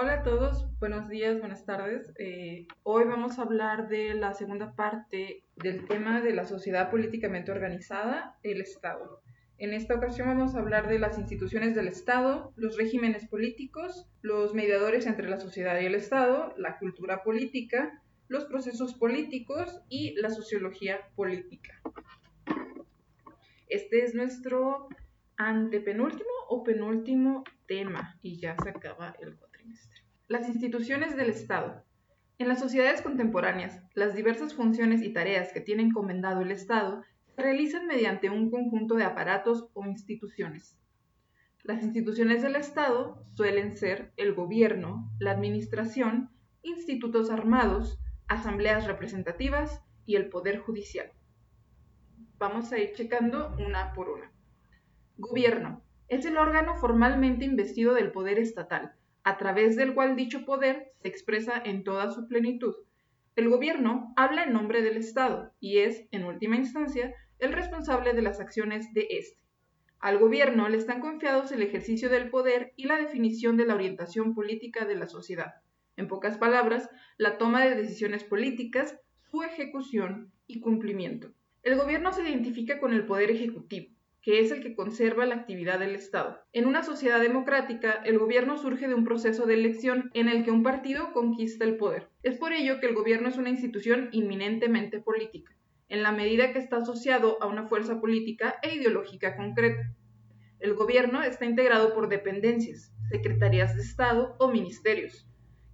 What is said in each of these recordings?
Hola a todos, buenos días, buenas tardes. Eh, hoy vamos a hablar de la segunda parte del tema de la sociedad políticamente organizada, el Estado. En esta ocasión vamos a hablar de las instituciones del Estado, los regímenes políticos, los mediadores entre la sociedad y el Estado, la cultura política, los procesos políticos y la sociología política. Este es nuestro antepenúltimo o penúltimo tema y ya se acaba el cuatrimestre. Las instituciones del Estado. En las sociedades contemporáneas, las diversas funciones y tareas que tiene encomendado el Estado se realizan mediante un conjunto de aparatos o instituciones. Las instituciones del Estado suelen ser el gobierno, la administración, institutos armados, asambleas representativas y el poder judicial. Vamos a ir checando una por una. Gobierno. Es el órgano formalmente investido del poder estatal, a través del cual dicho poder se expresa en toda su plenitud. El gobierno habla en nombre del Estado y es, en última instancia, el responsable de las acciones de éste. Al gobierno le están confiados el ejercicio del poder y la definición de la orientación política de la sociedad. En pocas palabras, la toma de decisiones políticas, su ejecución y cumplimiento. El gobierno se identifica con el poder ejecutivo, que es el que conserva la actividad del Estado. En una sociedad democrática, el gobierno surge de un proceso de elección en el que un partido conquista el poder. Es por ello que el gobierno es una institución inminentemente política, en la medida que está asociado a una fuerza política e ideológica concreta. El gobierno está integrado por dependencias, secretarías de Estado o ministerios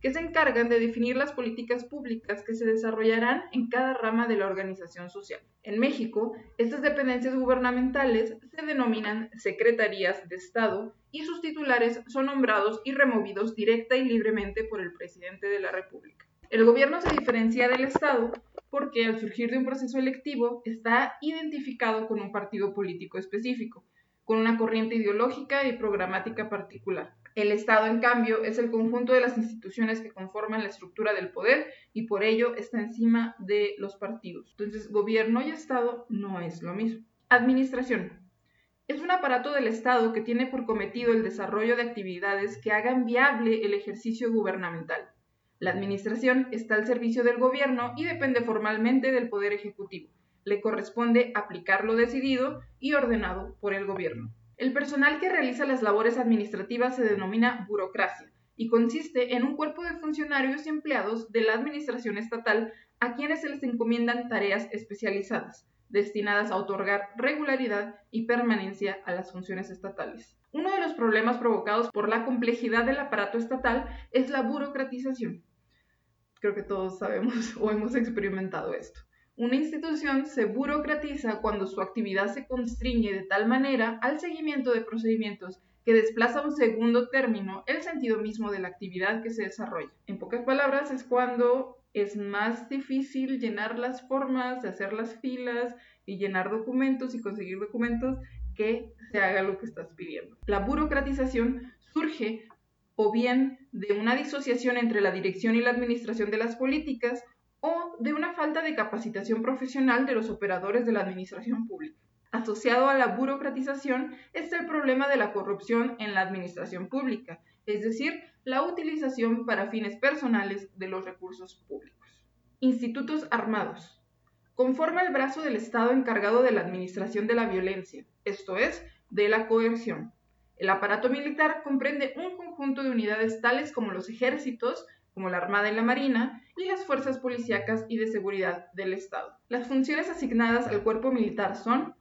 que se encargan de definir las políticas públicas que se desarrollarán en cada rama de la organización social. En México, estas dependencias gubernamentales se denominan secretarías de Estado y sus titulares son nombrados y removidos directa y libremente por el presidente de la República. El gobierno se diferencia del Estado porque al surgir de un proceso electivo está identificado con un partido político específico, con una corriente ideológica y programática particular. El Estado, en cambio, es el conjunto de las instituciones que conforman la estructura del poder y por ello está encima de los partidos. Entonces, gobierno y Estado no es lo mismo. Administración. Es un aparato del Estado que tiene por cometido el desarrollo de actividades que hagan viable el ejercicio gubernamental. La administración está al servicio del gobierno y depende formalmente del Poder Ejecutivo. Le corresponde aplicar lo decidido y ordenado por el gobierno. El personal que realiza las labores administrativas se denomina burocracia y consiste en un cuerpo de funcionarios y empleados de la administración estatal a quienes se les encomiendan tareas especializadas, destinadas a otorgar regularidad y permanencia a las funciones estatales. Uno de los problemas provocados por la complejidad del aparato estatal es la burocratización. Creo que todos sabemos o hemos experimentado esto. Una institución se burocratiza cuando su actividad se constriñe de tal manera al seguimiento de procedimientos que desplaza un segundo término el sentido mismo de la actividad que se desarrolla. En pocas palabras, es cuando es más difícil llenar las formas, hacer las filas y llenar documentos y conseguir documentos que se haga lo que estás pidiendo. La burocratización surge o bien de una disociación entre la dirección y la administración de las políticas o de una falta de capacitación profesional de los operadores de la administración pública. Asociado a la burocratización está el problema de la corrupción en la administración pública, es decir, la utilización para fines personales de los recursos públicos. Institutos armados. Conforma el brazo del Estado encargado de la administración de la violencia, esto es, de la coerción. El aparato militar comprende un conjunto de unidades tales como los ejércitos, como la Armada y la Marina, y las fuerzas policíacas y de seguridad del Estado. Las funciones asignadas al cuerpo militar son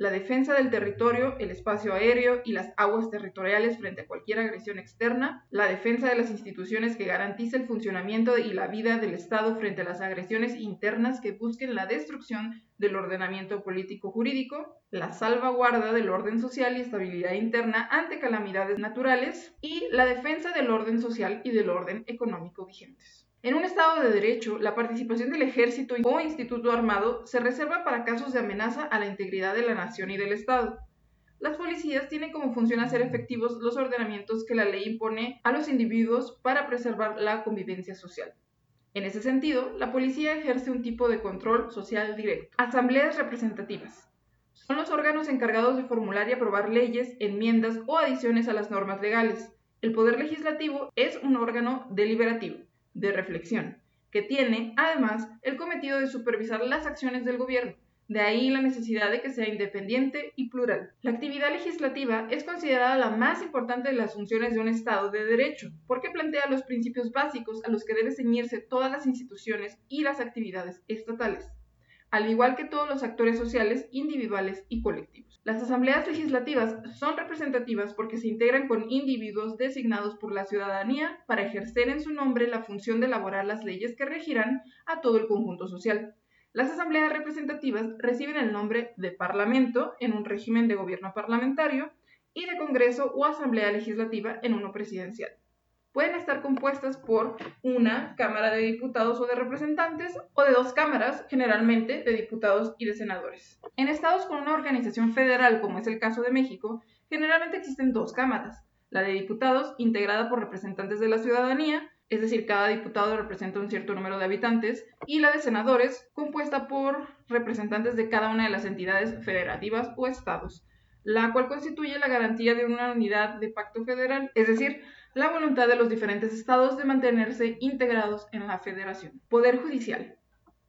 la defensa del territorio, el espacio aéreo y las aguas territoriales frente a cualquier agresión externa, la defensa de las instituciones que garantice el funcionamiento y la vida del Estado frente a las agresiones internas que busquen la destrucción del ordenamiento político jurídico, la salvaguarda del orden social y estabilidad interna ante calamidades naturales y la defensa del orden social y del orden económico vigentes. En un Estado de Derecho, la participación del ejército o instituto armado se reserva para casos de amenaza a la integridad de la nación y del Estado. Las policías tienen como función hacer efectivos los ordenamientos que la ley impone a los individuos para preservar la convivencia social. En ese sentido, la policía ejerce un tipo de control social directo. Asambleas representativas. Son los órganos encargados de formular y aprobar leyes, enmiendas o adiciones a las normas legales El Poder Legislativo es un órgano deliberativo, de reflexión, que tiene, además, el cometido de supervisar las acciones del gobierno. De ahí la necesidad de que sea independiente y plural. La actividad legislativa es considerada la más importante de las funciones de un Estado de Derecho, porque plantea los principios básicos a los que deben ceñirse todas las instituciones y las actividades estatales al igual que todos los actores sociales, individuales y colectivos. Las asambleas legislativas son representativas porque se integran con individuos designados por la ciudadanía para ejercer en su nombre la función de elaborar las leyes que regirán a todo el conjunto social. Las asambleas representativas reciben el nombre de Parlamento en un régimen de gobierno parlamentario y de Congreso o Asamblea Legislativa en uno presidencial pueden estar compuestas por una Cámara de Diputados o de Representantes o de dos cámaras, generalmente de diputados y de senadores. En estados con una organización federal, como es el caso de México, generalmente existen dos cámaras, la de diputados, integrada por representantes de la ciudadanía, es decir, cada diputado representa un cierto número de habitantes, y la de senadores, compuesta por representantes de cada una de las entidades federativas o estados, la cual constituye la garantía de una unidad de pacto federal, es decir, la voluntad de los diferentes estados de mantenerse integrados en la federación. Poder judicial.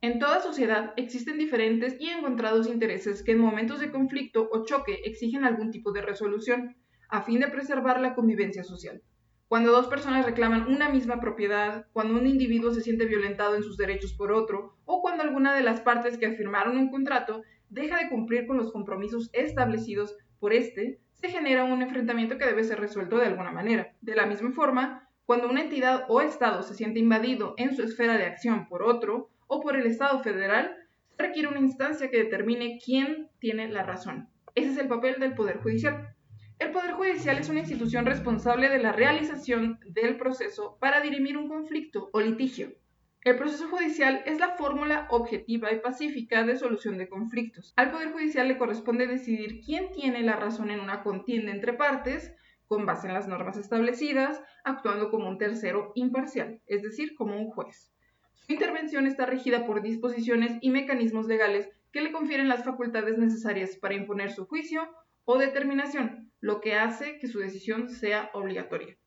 En toda sociedad existen diferentes y encontrados intereses que en momentos de conflicto o choque exigen algún tipo de resolución, a fin de preservar la convivencia social. Cuando dos personas reclaman una misma propiedad, cuando un individuo se siente violentado en sus derechos por otro, o cuando alguna de las partes que firmaron un contrato deja de cumplir con los compromisos establecidos por este, se genera un enfrentamiento que debe ser resuelto de alguna manera. De la misma forma, cuando una entidad o Estado se siente invadido en su esfera de acción por otro o por el Estado federal, se requiere una instancia que determine quién tiene la razón. Ese es el papel del Poder Judicial. El Poder Judicial es una institución responsable de la realización del proceso para dirimir un conflicto o litigio. El proceso judicial es la fórmula objetiva y pacífica de solución de conflictos. Al Poder Judicial le corresponde decidir quién tiene la razón en una contienda entre partes, con base en las normas establecidas, actuando como un tercero imparcial, es decir, como un juez. Su intervención está regida por disposiciones y mecanismos legales que le confieren las facultades necesarias para imponer su juicio o determinación, lo que hace que su decisión sea obligatoria.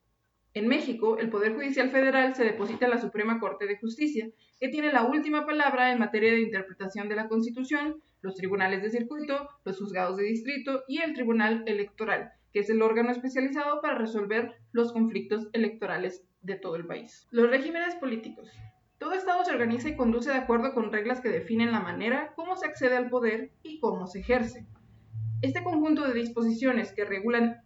En México, el Poder Judicial Federal se deposita en la Suprema Corte de Justicia, que tiene la última palabra en materia de interpretación de la Constitución, los tribunales de circuito, los juzgados de distrito y el Tribunal Electoral, que es el órgano especializado para resolver los conflictos electorales de todo el país. Los regímenes políticos. Todo Estado se organiza y conduce de acuerdo con reglas que definen la manera cómo se accede al poder y cómo se ejerce. Este conjunto de disposiciones que regulan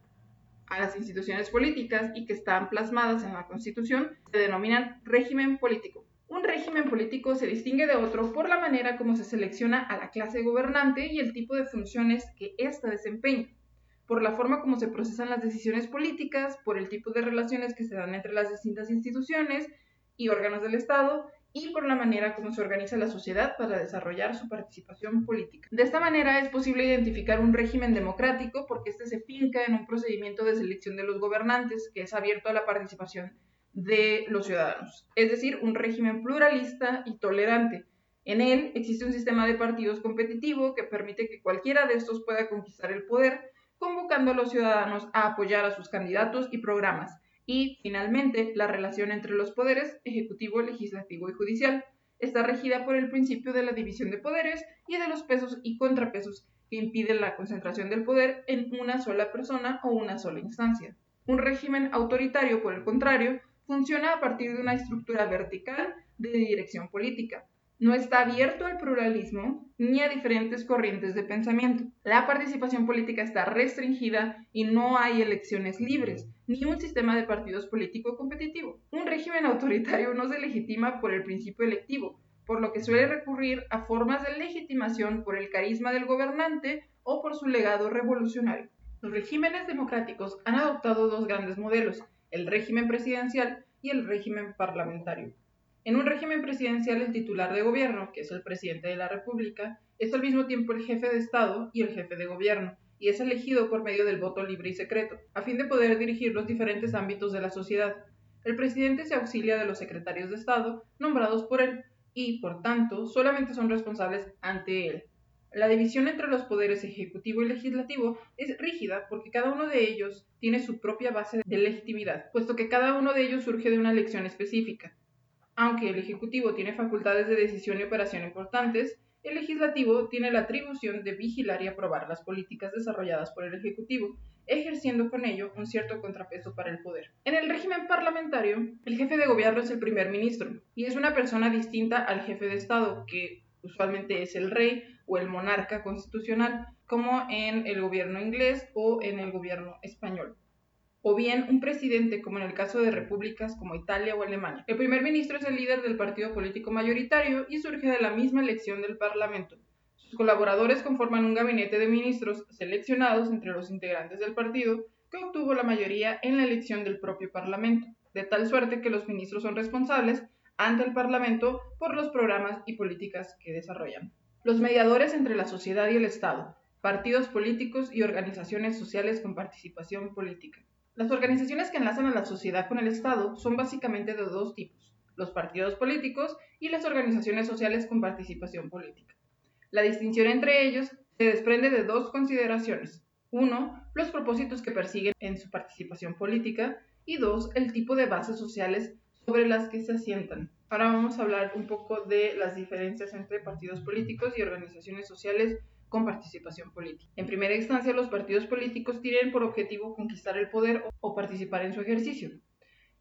a las instituciones políticas y que están plasmadas en la Constitución se denominan régimen político. Un régimen político se distingue de otro por la manera como se selecciona a la clase gobernante y el tipo de funciones que ésta desempeña, por la forma como se procesan las decisiones políticas, por el tipo de relaciones que se dan entre las distintas instituciones y órganos del Estado y por la manera como se organiza la sociedad para desarrollar su participación política. De esta manera es posible identificar un régimen democrático porque éste se finca en un procedimiento de selección de los gobernantes que es abierto a la participación de los ciudadanos, es decir, un régimen pluralista y tolerante. En él existe un sistema de partidos competitivo que permite que cualquiera de estos pueda conquistar el poder, convocando a los ciudadanos a apoyar a sus candidatos y programas, y, finalmente, la relación entre los poderes ejecutivo, legislativo y judicial. Está regida por el principio de la división de poderes y de los pesos y contrapesos que impiden la concentración del poder en una sola persona o una sola instancia. Un régimen autoritario, por el contrario, funciona a partir de una estructura vertical de dirección política, no está abierto al pluralismo ni a diferentes corrientes de pensamiento. La participación política está restringida y no hay elecciones libres, ni un sistema de partidos político competitivo. Un régimen autoritario no se legitima por el principio electivo, por lo que suele recurrir a formas de legitimación por el carisma del gobernante o por su legado revolucionario. Los regímenes democráticos han adoptado dos grandes modelos, el régimen presidencial y el régimen parlamentario. En un régimen presidencial, el titular de gobierno, que es el presidente de la República, es al mismo tiempo el jefe de Estado y el jefe de gobierno, y es elegido por medio del voto libre y secreto, a fin de poder dirigir los diferentes ámbitos de la sociedad. El presidente se auxilia de los secretarios de Estado, nombrados por él, y, por tanto, solamente son responsables ante él. La división entre los poderes ejecutivo y legislativo es rígida porque cada uno de ellos tiene su propia base de legitimidad, puesto que cada uno de ellos surge de una elección específica. Aunque el ejecutivo tiene facultades de decisión y operación importantes, el legislativo tiene la atribución de vigilar y aprobar las políticas desarrolladas por el ejecutivo, ejerciendo con ello un cierto contrapeso para el poder. En el régimen parlamentario, el jefe de gobierno es el primer ministro y es una persona distinta al jefe de Estado, que usualmente es el rey o el monarca constitucional, como en el gobierno inglés o en el gobierno español o bien un presidente, como en el caso de repúblicas como Italia o Alemania. El primer ministro es el líder del partido político mayoritario y surge de la misma elección del Parlamento. Sus colaboradores conforman un gabinete de ministros seleccionados entre los integrantes del partido que obtuvo la mayoría en la elección del propio Parlamento, de tal suerte que los ministros son responsables ante el Parlamento por los programas y políticas que desarrollan. Los mediadores entre la sociedad y el Estado, partidos políticos y organizaciones sociales con participación política. Las organizaciones que enlazan a la sociedad con el Estado son básicamente de dos tipos, los partidos políticos y las organizaciones sociales con participación política. La distinción entre ellos se desprende de dos consideraciones. Uno, los propósitos que persiguen en su participación política y dos, el tipo de bases sociales sobre las que se asientan. Ahora vamos a hablar un poco de las diferencias entre partidos políticos y organizaciones sociales con participación política. En primera instancia, los partidos políticos tienen por objetivo conquistar el poder o participar en su ejercicio.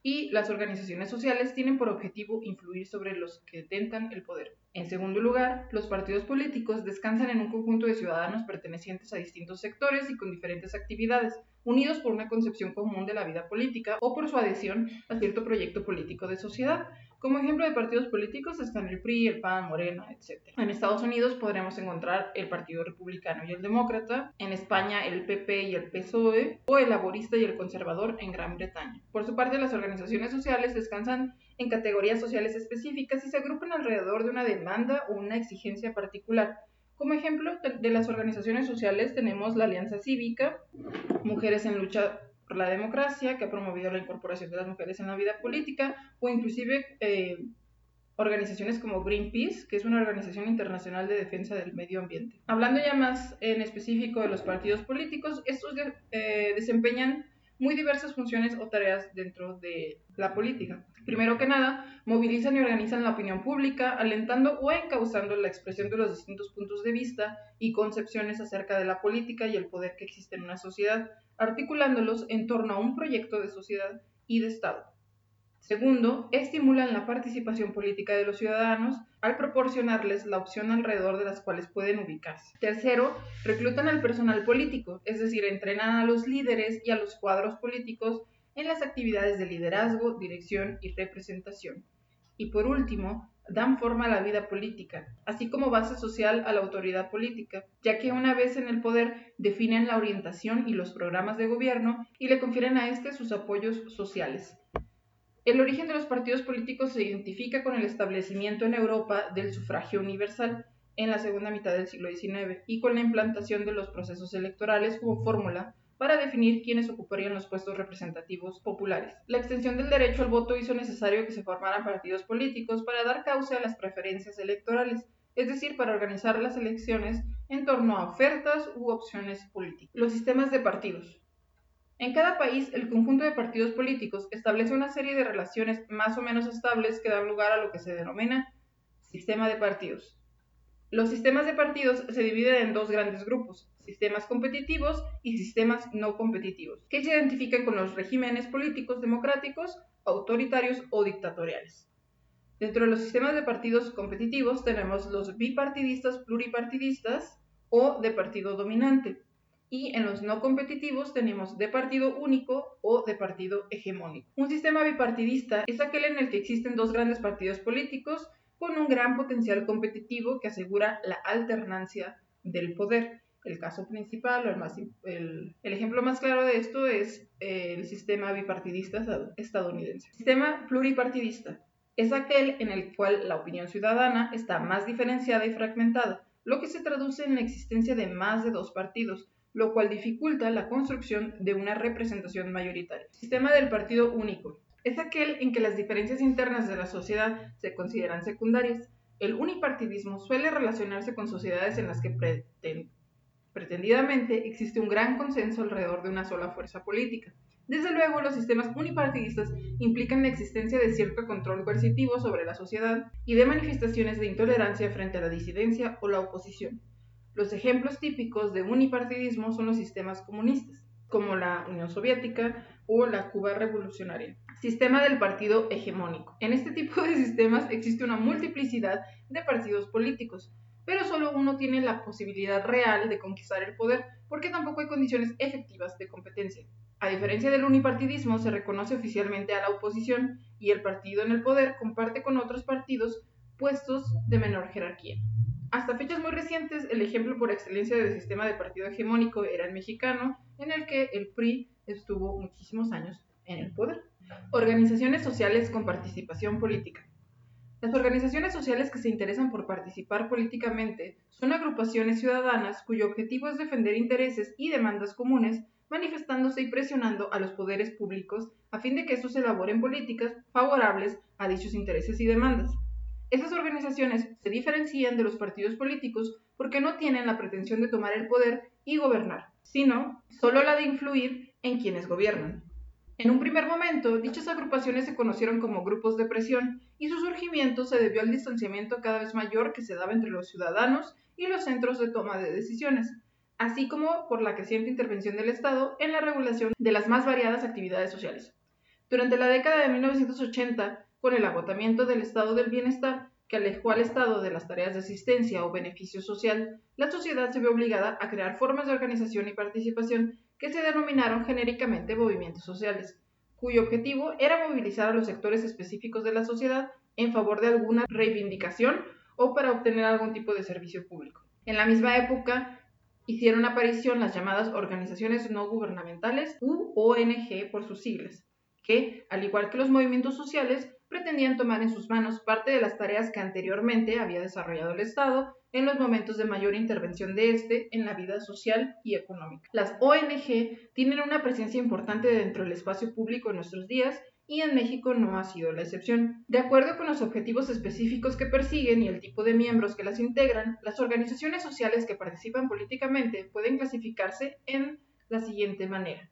Y las organizaciones sociales tienen por objetivo influir sobre los que tentan el poder. En segundo lugar, los partidos políticos descansan en un conjunto de ciudadanos pertenecientes a distintos sectores y con diferentes actividades, unidos por una concepción común de la vida política o por su adhesión a cierto proyecto político de sociedad, como ejemplo de partidos políticos están el PRI, el PAN, Morena, etc. En Estados Unidos podremos encontrar el Partido Republicano y el Demócrata, en España el PP y el PSOE, o el Laborista y el Conservador en Gran Bretaña. Por su parte, las organizaciones sociales descansan en categorías sociales específicas y se agrupan alrededor de una demanda o una exigencia particular. Como ejemplo de las organizaciones sociales tenemos la Alianza Cívica, Mujeres en Lucha la democracia, que ha promovido la incorporación de las mujeres en la vida política, o inclusive eh, organizaciones como Greenpeace, que es una organización internacional de defensa del medio ambiente. Hablando ya más en específico de los partidos políticos, estos eh, desempeñan muy diversas funciones o tareas dentro de la política. Primero que nada, movilizan y organizan la opinión pública, alentando o encauzando la expresión de los distintos puntos de vista y concepciones acerca de la política y el poder que existe en una sociedad, articulándolos en torno a un proyecto de sociedad y de Estado. Segundo, estimulan la participación política de los ciudadanos al proporcionarles la opción alrededor de las cuales pueden ubicarse. Tercero, reclutan al personal político, es decir, entrenan a los líderes y a los cuadros políticos en las actividades de liderazgo, dirección y representación. Y por último, dan forma a la vida política, así como base social a la autoridad política, ya que una vez en el poder definen la orientación y los programas de gobierno y le confieren a éste sus apoyos sociales. El origen de los partidos políticos se identifica con el establecimiento en Europa del sufragio universal en la segunda mitad del siglo XIX y con la implantación de los procesos electorales como fórmula para definir quiénes ocuparían los puestos representativos populares. La extensión del derecho al voto hizo necesario que se formaran partidos políticos para dar causa a las preferencias electorales, es decir, para organizar las elecciones en torno a ofertas u opciones políticas. Los sistemas de partidos. En cada país, el conjunto de partidos políticos establece una serie de relaciones más o menos estables que dan lugar a lo que se denomina sistema de partidos. Los sistemas de partidos se dividen en dos grandes grupos, sistemas competitivos y sistemas no competitivos, que se identifican con los regímenes políticos democráticos, autoritarios o dictatoriales. Dentro de los sistemas de partidos competitivos tenemos los bipartidistas pluripartidistas o de partido dominante. Y en los no competitivos tenemos de partido único o de partido hegemónico. Un sistema bipartidista es aquel en el que existen dos grandes partidos políticos con un gran potencial competitivo que asegura la alternancia del poder. El caso principal o el, ejemplo más claro de esto es eh, el sistema bipartidista estadounidense. Sistema pluripartidista es aquel en el cual la opinión ciudadana está más diferenciada y fragmentada, lo que se traduce en la existencia de más de dos partidos, lo cual dificulta la construcción de una representación mayoritaria. Sistema del partido único es aquel en que las diferencias internas de la sociedad se consideran secundarias. El unipartidismo suele relacionarse con sociedades en las que pretendidamente existe un gran consenso alrededor de una sola fuerza política. Desde luego, los sistemas unipartidistas implican la existencia de cierto control coercitivo sobre la sociedad y de manifestaciones de intolerancia frente a la disidencia o la oposición. Los ejemplos típicos de unipartidismo son los sistemas comunistas, como la Unión Soviética o la Cuba revolucionaria. Sistema del partido hegemónico. En este tipo de sistemas existe una multiplicidad de partidos políticos, pero solo uno tiene la posibilidad real de conquistar el poder, porque tampoco hay condiciones efectivas de competencia. A diferencia del unipartidismo, se reconoce oficialmente a la oposición y el partido en el poder comparte con otros partidos puestos de menor jerarquía. Hasta fechas muy recientes, el ejemplo por excelencia del sistema de partido hegemónico era el mexicano, en el que el PRI estuvo muchísimos años en el poder. Organizaciones sociales con participación política. Las organizaciones sociales que se interesan por participar políticamente son agrupaciones ciudadanas cuyo objetivo es defender intereses y demandas comunes, manifestándose y presionando a los poderes públicos a fin de que estos elaboren políticas favorables a dichos intereses y demandas. Estas organizaciones se diferencian de los partidos políticos porque no tienen la pretensión de tomar el poder y gobernar, sino solo la de influir en quienes gobiernan. En un primer momento, dichas agrupaciones se conocieron como grupos de presión y su surgimiento se debió al distanciamiento cada vez mayor que se daba entre los ciudadanos y los centros de toma de decisiones, así como por la creciente intervención del Estado en la regulación de las más variadas actividades sociales. Durante la década de 1980, con el agotamiento del estado del bienestar, que alejó al Estado de las tareas de asistencia o beneficio social, la sociedad se vio obligada a crear formas de organización y participación que se denominaron genéricamente movimientos sociales, cuyo objetivo era movilizar a los sectores específicos de la sociedad en favor de alguna reivindicación o para obtener algún tipo de servicio público. En la misma época hicieron aparición las llamadas organizaciones no gubernamentales u ONG por sus siglas, que, al igual que los movimientos sociales, pretendían tomar en sus manos parte de las tareas que anteriormente había desarrollado el Estado en los momentos de mayor intervención de éste en la vida social y económica. Las ONG tienen una presencia importante dentro del espacio público en nuestros días y en México no ha sido la excepción. De acuerdo con los objetivos específicos que persiguen y el tipo de miembros que las integran, las organizaciones sociales que participan políticamente pueden clasificarse en la siguiente manera.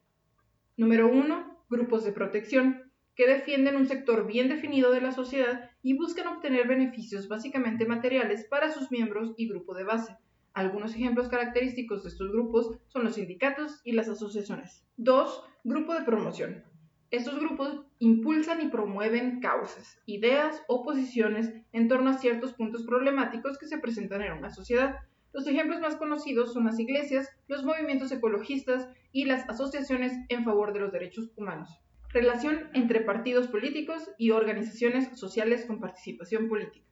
Número 1. Grupos de protección que defienden un sector bien definido de la sociedad y buscan obtener beneficios básicamente materiales para sus miembros y grupo de base. Algunos ejemplos característicos de estos grupos son los sindicatos y las asociaciones. 2. Grupo de promoción. Estos grupos impulsan y promueven causas, ideas o posiciones en torno a ciertos puntos problemáticos que se presentan en una sociedad. Los ejemplos más conocidos son las iglesias, los movimientos ecologistas y las asociaciones en favor de los derechos humanos. Relación entre partidos políticos y organizaciones sociales con participación política.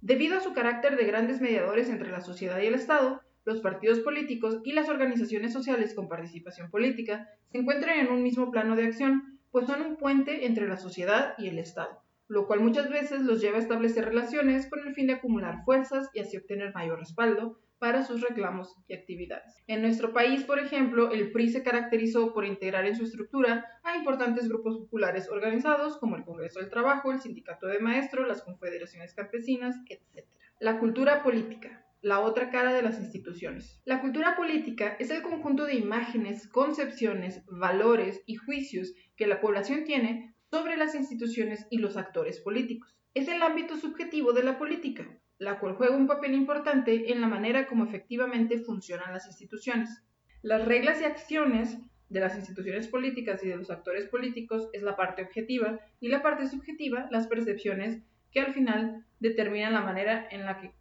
Debido a su carácter de grandes mediadores entre la sociedad y el Estado, los partidos políticos y las organizaciones sociales con participación política se encuentran en un mismo plano de acción, pues son un puente entre la sociedad y el Estado, lo cual muchas veces los lleva a establecer relaciones con el fin de acumular fuerzas y así obtener mayor respaldo, para sus reclamos y actividades. En nuestro país, por ejemplo, el PRI se caracterizó por integrar en su estructura a importantes grupos populares organizados como el Congreso del Trabajo, el Sindicato de Maestros, las Confederaciones Campesinas, etc. La cultura política la otra cara de las instituciones. La cultura política es el conjunto de imágenes, concepciones, valores y juicios que la población tiene sobre las instituciones y los actores políticos. Es el ámbito subjetivo de la política, la cual juega un papel importante en la manera como efectivamente funcionan las instituciones. Las reglas y acciones de las instituciones políticas y de los actores políticos es la parte objetiva y la parte subjetiva, las percepciones que al final determinan la manera en la que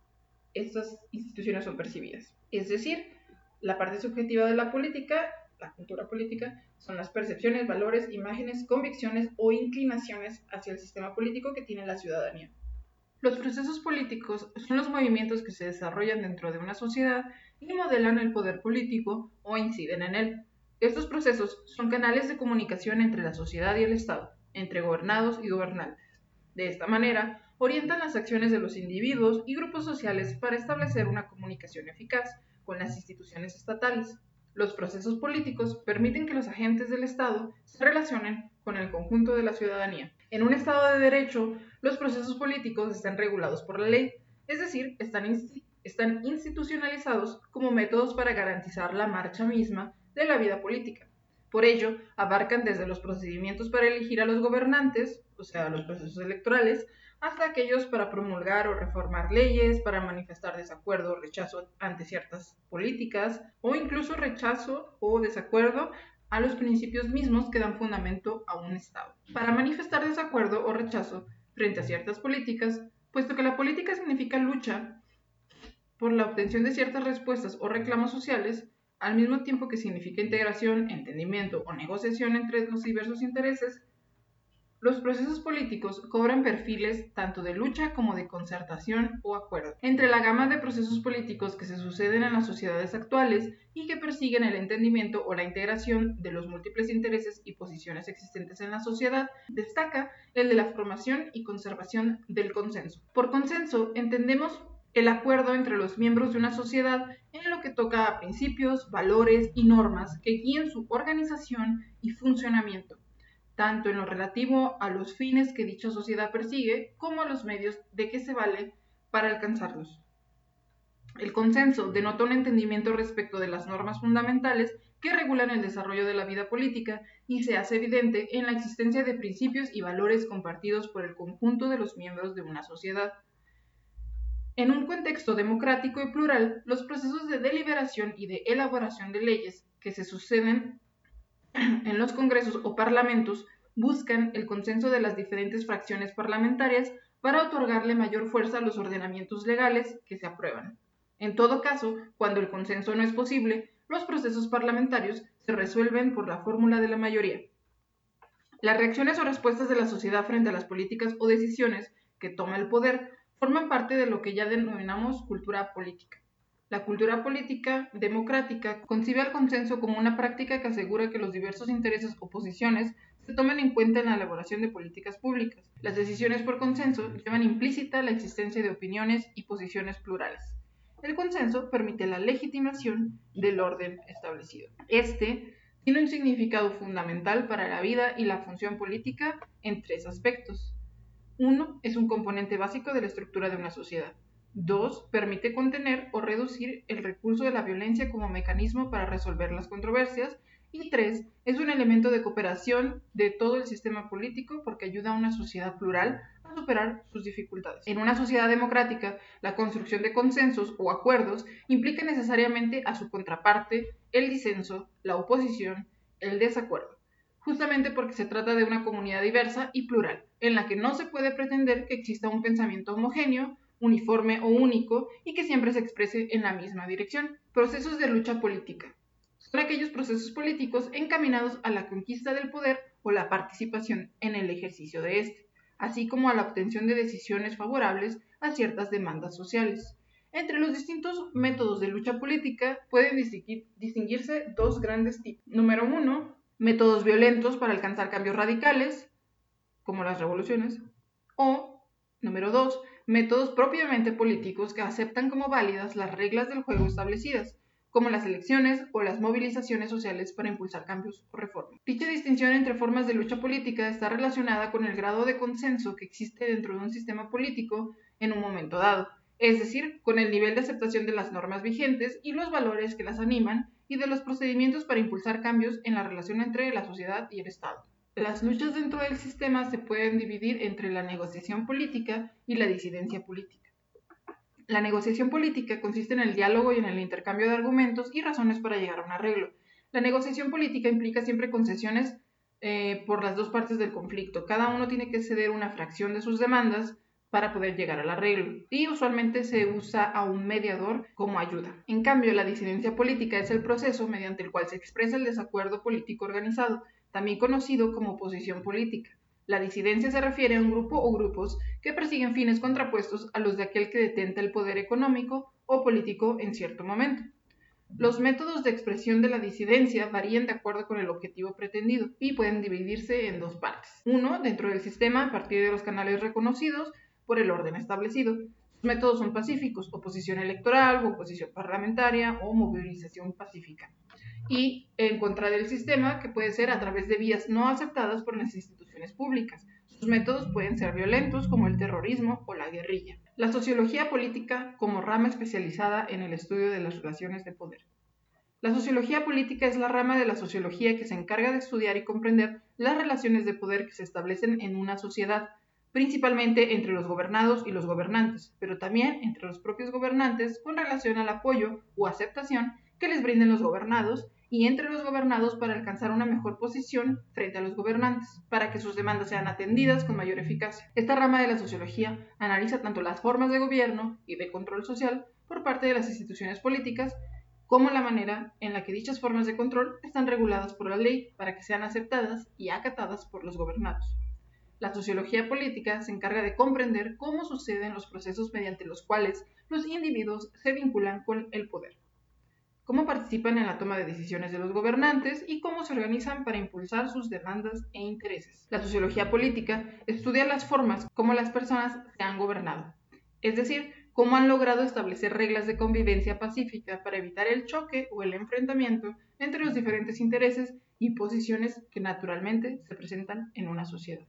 estas instituciones son percibidas. Es decir, la parte subjetiva de la política, la cultura política, son las percepciones, valores, imágenes, convicciones o inclinaciones hacia el sistema político que tiene la ciudadanía. Los procesos políticos son los movimientos que se desarrollan dentro de una sociedad y modelan el poder político o inciden en él. Estos procesos son canales de comunicación entre la sociedad y el Estado, entre gobernados y gobernantes. De esta manera, orientan las acciones de los individuos y grupos sociales para establecer una comunicación eficaz con las instituciones estatales. Los procesos políticos permiten que los agentes del Estado se relacionen con el conjunto de la ciudadanía. En un Estado de Derecho, los procesos políticos están regulados por la ley, es decir, están, institucionalizados como métodos para garantizar la marcha misma de la vida política. Por ello, abarcan desde los procedimientos para elegir a los gobernantes, o sea, los procesos electorales, hasta aquellos para promulgar o reformar leyes, para manifestar desacuerdo o rechazo ante ciertas políticas, o incluso rechazo o desacuerdo a los principios mismos que dan fundamento a un Estado. Para manifestar desacuerdo o rechazo frente a ciertas políticas, puesto que la política significa lucha por la obtención de ciertas respuestas o reclamos sociales, al mismo tiempo que significa integración, entendimiento o negociación entre los diversos intereses, los procesos políticos cobran perfiles tanto de lucha como de concertación o acuerdo. Entre la gama de procesos políticos que se suceden en las sociedades actuales y que persiguen el entendimiento o la integración de los múltiples intereses y posiciones existentes en la sociedad, destaca el de la formación y conservación del consenso. Por consenso entendemos el acuerdo entre los miembros de una sociedad en lo que toca a principios, valores y normas que guíen su organización y funcionamiento tanto en lo relativo a los fines que dicha sociedad persigue como a los medios de que se vale para alcanzarlos. El consenso denota un entendimiento respecto de las normas fundamentales que regulan el desarrollo de la vida política y se hace evidente en la existencia de principios y valores compartidos por el conjunto de los miembros de una sociedad. En un contexto democrático y plural, los procesos de deliberación y de elaboración de leyes que se suceden en los congresos o parlamentos buscan el consenso de las diferentes fracciones parlamentarias para otorgarle mayor fuerza a los ordenamientos legales que se aprueban. En todo caso, cuando el consenso no es posible, los procesos parlamentarios se resuelven por la fórmula de la mayoría. Las reacciones o respuestas de la sociedad frente a las políticas o decisiones que toma el poder forman parte de lo que ya denominamos cultura política. La cultura política democrática concibe al consenso como una práctica que asegura que los diversos intereses o posiciones se tomen en cuenta en la elaboración de políticas públicas. Las decisiones por consenso llevan implícita la existencia de opiniones y posiciones plurales. El consenso permite la legitimación del orden establecido. Este tiene un significado fundamental para la vida y la función política en tres aspectos. Uno, es un componente básico de la estructura de una sociedad. 2. Permite contener o reducir el recurso de la violencia como mecanismo para resolver las controversias. Y 3. Es un elemento de cooperación de todo el sistema político porque ayuda a una sociedad plural a superar sus dificultades. En una sociedad democrática, la construcción de consensos o acuerdos implica necesariamente a su contraparte el disenso, la oposición, el desacuerdo justamente porque se trata de una comunidad diversa y plural, en la que no se puede pretender que exista un pensamiento homogéneo uniforme o único y que siempre se exprese en la misma dirección. Procesos de lucha política. Son aquellos procesos políticos encaminados a la conquista del poder o la participación en el ejercicio de este, así como a la obtención de decisiones favorables a ciertas demandas sociales. Entre los distintos métodos de lucha política pueden distinguirse dos grandes tipos. Número uno, métodos violentos para alcanzar cambios radicales, como las revoluciones, o, número dos, métodos propiamente políticos que aceptan como válidas las reglas del juego establecidas, como las elecciones o las movilizaciones sociales para impulsar cambios o reformas. Dicha distinción entre formas de lucha política está relacionada con el grado de consenso que existe dentro de un sistema político en un momento dado, es decir, con el nivel de aceptación de las normas vigentes y los valores que las animan y de los procedimientos para impulsar cambios en la relación entre la sociedad y el Estado. Las luchas dentro del sistema se pueden dividir entre la negociación política y la disidencia política. La negociación política consiste en el diálogo y en el intercambio de argumentos y razones para llegar a un arreglo. La negociación política implica siempre concesiones eh, por las dos partes del conflicto. Cada uno tiene que ceder una fracción de sus demandas para poder llegar al arreglo y usualmente se usa a un mediador como ayuda. En cambio, la disidencia política es el proceso mediante el cual se expresa el desacuerdo político organizado también conocido como oposición política. La disidencia se refiere a un grupo o grupos que persiguen fines contrapuestos a los de aquel que detenta el poder económico o político en cierto momento. Los métodos de expresión de la disidencia varían de acuerdo con el objetivo pretendido y pueden dividirse en dos partes. Uno, dentro del sistema a partir de los canales reconocidos por el orden establecido. Los métodos son pacíficos, oposición electoral, oposición parlamentaria o movilización pacífica y en contra del sistema, que puede ser a través de vías no aceptadas por las instituciones públicas. Sus métodos pueden ser violentos como el terrorismo o la guerrilla. La sociología política como rama especializada en el estudio de las relaciones de poder. La sociología política es la rama de la sociología que se encarga de estudiar y comprender las relaciones de poder que se establecen en una sociedad, principalmente entre los gobernados y los gobernantes, pero también entre los propios gobernantes con relación al apoyo o aceptación que les brinden los gobernados y entre los gobernados para alcanzar una mejor posición frente a los gobernantes, para que sus demandas sean atendidas con mayor eficacia. Esta rama de la sociología analiza tanto las formas de gobierno y de control social por parte de las instituciones políticas, como la manera en la que dichas formas de control están reguladas por la ley para que sean aceptadas y acatadas por los gobernados. La sociología política se encarga de comprender cómo suceden los procesos mediante los cuales los individuos se vinculan con el poder cómo participan en la toma de decisiones de los gobernantes y cómo se organizan para impulsar sus demandas e intereses. La sociología política estudia las formas como las personas se han gobernado, es decir, cómo han logrado establecer reglas de convivencia pacífica para evitar el choque o el enfrentamiento entre los diferentes intereses y posiciones que naturalmente se presentan en una sociedad.